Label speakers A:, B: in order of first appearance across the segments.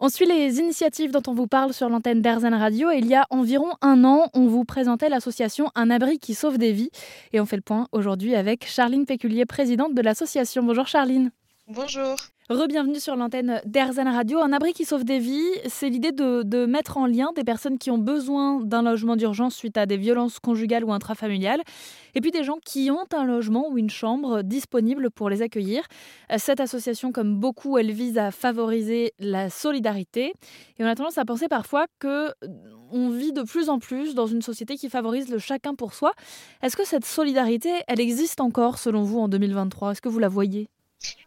A: On suit les initiatives dont on vous parle sur l'antenne d'Airzen Radio il y a environ un an, on vous présentait l'association Un abri qui sauve des vies. Et on fait le point aujourd'hui avec Charline Péculier, présidente de l'association. Bonjour Charline.
B: Bonjour.
A: Rebienvenue sur l'antenne d'Airzen Radio. Un abri qui sauve des vies, c'est l'idée de, mettre en lien des personnes qui ont besoin d'un logement d'urgence suite à des violences conjugales ou intrafamiliales, et puis des gens qui ont un logement ou une chambre disponible pour les accueillir. Cette association, comme beaucoup, elle vise à favoriser la solidarité. Et on a tendance à penser parfois que on vit de plus en plus dans une société qui favorise le chacun pour soi. Est-ce que cette solidarité, elle existe encore selon vous en 2023 Est-ce que vous la voyez?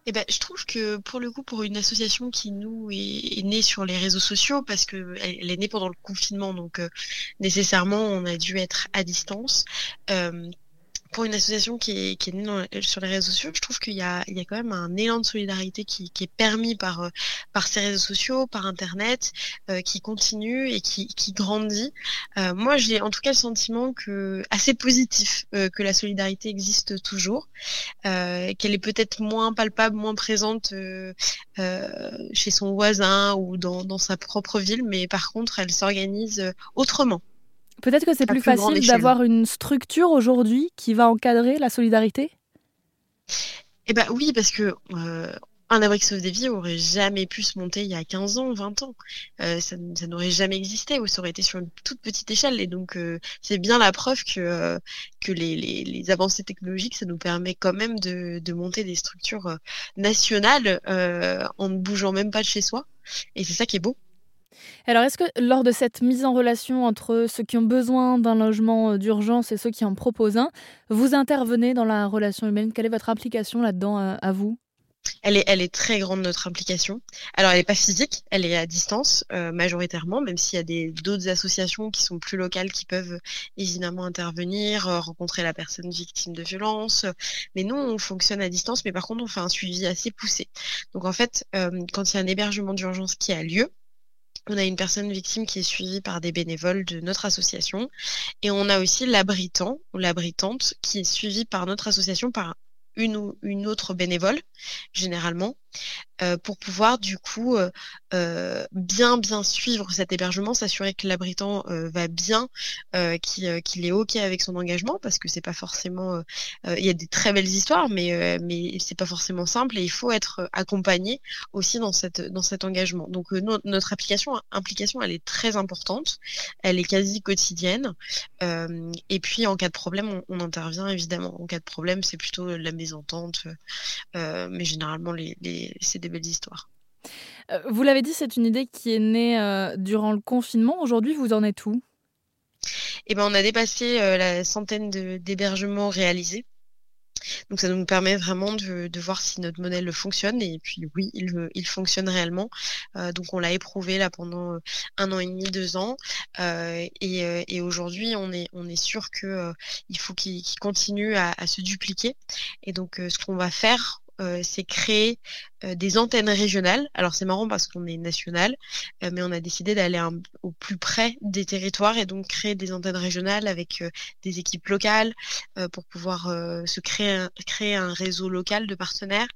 B: Eh ben, je trouve que pour le coup, pour une association qui nous est, née sur les réseaux sociaux, parce que elle, est née pendant le confinement, donc euh, nécessairement on a dû être à distance. Euh, pour une association qui est, qui est née sur les réseaux sociaux, je trouve qu'il y a, il y a quand même un élan de solidarité qui, qui est permis par, euh, par ces réseaux sociaux, par Internet, euh, qui continue et qui, qui grandit. Euh, moi, j'ai en tout cas le sentiment que assez positif euh, que la solidarité existe toujours, euh, qu'elle est peut-être moins palpable, moins présente chez son voisin ou dans, dans sa propre ville, mais par contre, elle s'organise autrement.
A: Peut-être que c'est plus, facile d'avoir une structure aujourd'hui qui va encadrer la solidarité?
B: Eh ben oui, parce que euh, un abri sauve des vies aurait jamais pu se monter il y a 15 ans, 20 ans. Euh, ça, n'aurait jamais existé, ou ça aurait été sur une toute petite échelle. Et donc, euh, c'est bien la preuve que, que les, les, avancées technologiques, ça nous permet quand même de, de monter des structures nationales en ne bougeant même pas de chez soi. Et c'est ça qui est beau.
A: Alors, est-ce que lors de cette mise en relation entre ceux qui ont besoin d'un logement euh, d'urgence et ceux qui en proposent un, vous intervenez dans la relation humaine? Quelle est votre implication là-dedans euh, à, vous?
B: Elle est, elle est très grande notre implication. Alors elle n'est pas physique, elle est à distance euh, majoritairement, même s'il y a d'autres associations qui sont plus locales qui peuvent évidemment intervenir, rencontrer la personne victime de violence. Mais nous on fonctionne à distance, mais par contre on fait un suivi assez poussé. Donc en fait, quand il y a un hébergement d'urgence qui a lieu, on a une personne victime qui est suivie par des bénévoles de notre association. Et on a aussi l'abritant ou l'abritante qui est suivie par notre association par une ou une autre bénévole, généralement, euh, pour pouvoir du coup euh, euh, bien bien suivre cet hébergement, s'assurer que l'abritant va bien, qu'il est ok avec son engagement, parce que c'est pas forcément, il y a des très belles histoires, mais mais c'est pas forcément simple et il faut être accompagné aussi dans cette dans cet engagement. Donc notre application implication elle est très importante, elle est quasi quotidienne, et puis en cas de problème on, intervient évidemment. En cas de problème c'est plutôt la mésentente, mais généralement les c'est des belles histoires.
A: Euh, vous l'avez dit, c'est une idée qui est née euh, durant le confinement. Aujourd'hui, vous en êtes où?
B: Eh ben, On a dépassé euh, la centaine d'hébergements réalisés. Donc ça nous permet vraiment de, voir si notre modèle fonctionne et puis oui, il, fonctionne réellement. donc on l'a éprouvé là pendant un an et demi, deux ans et, aujourd'hui on est, on est sûr qu'il faut qu'il continue à, à, se dupliquer. Et donc ce qu'on va faire euh, c'est créer euh, des antennes régionales. Alors c'est marrant parce qu'on est national, euh, mais on a décidé d'aller au plus près des territoires et donc créer des antennes régionales avec des équipes locales pour pouvoir se créer un, créer un réseau local de partenaires.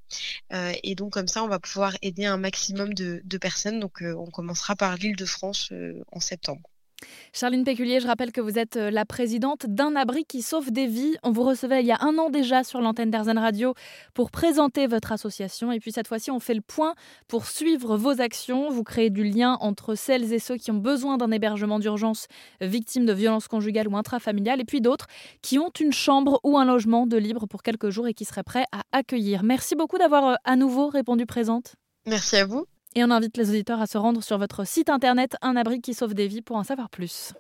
B: et donc comme ça, on va pouvoir aider un maximum de, de personnes. Donc on commencera par l'île de France en septembre.
A: Charline Péculier, je rappelle que vous êtes euh, la présidente d'un abri qui sauve des vies. On vous recevait il y a un an déjà sur l'antenne d'Airzen Radio pour présenter votre association. Et puis cette fois-ci, on fait le point pour suivre vos actions. Vous créez du lien entre celles et ceux qui ont besoin d'un hébergement d'urgence victimes de violences conjugales ou intrafamiliales, et puis d'autres qui ont une chambre ou un logement de libre pour quelques jours et qui seraient prêts à accueillir. Merci beaucoup d'avoir euh, à nouveau répondu présente.
B: Merci à vous.
A: Et on invite les auditeurs à se rendre sur votre site internet Un abri qui sauve des vies pour en savoir plus.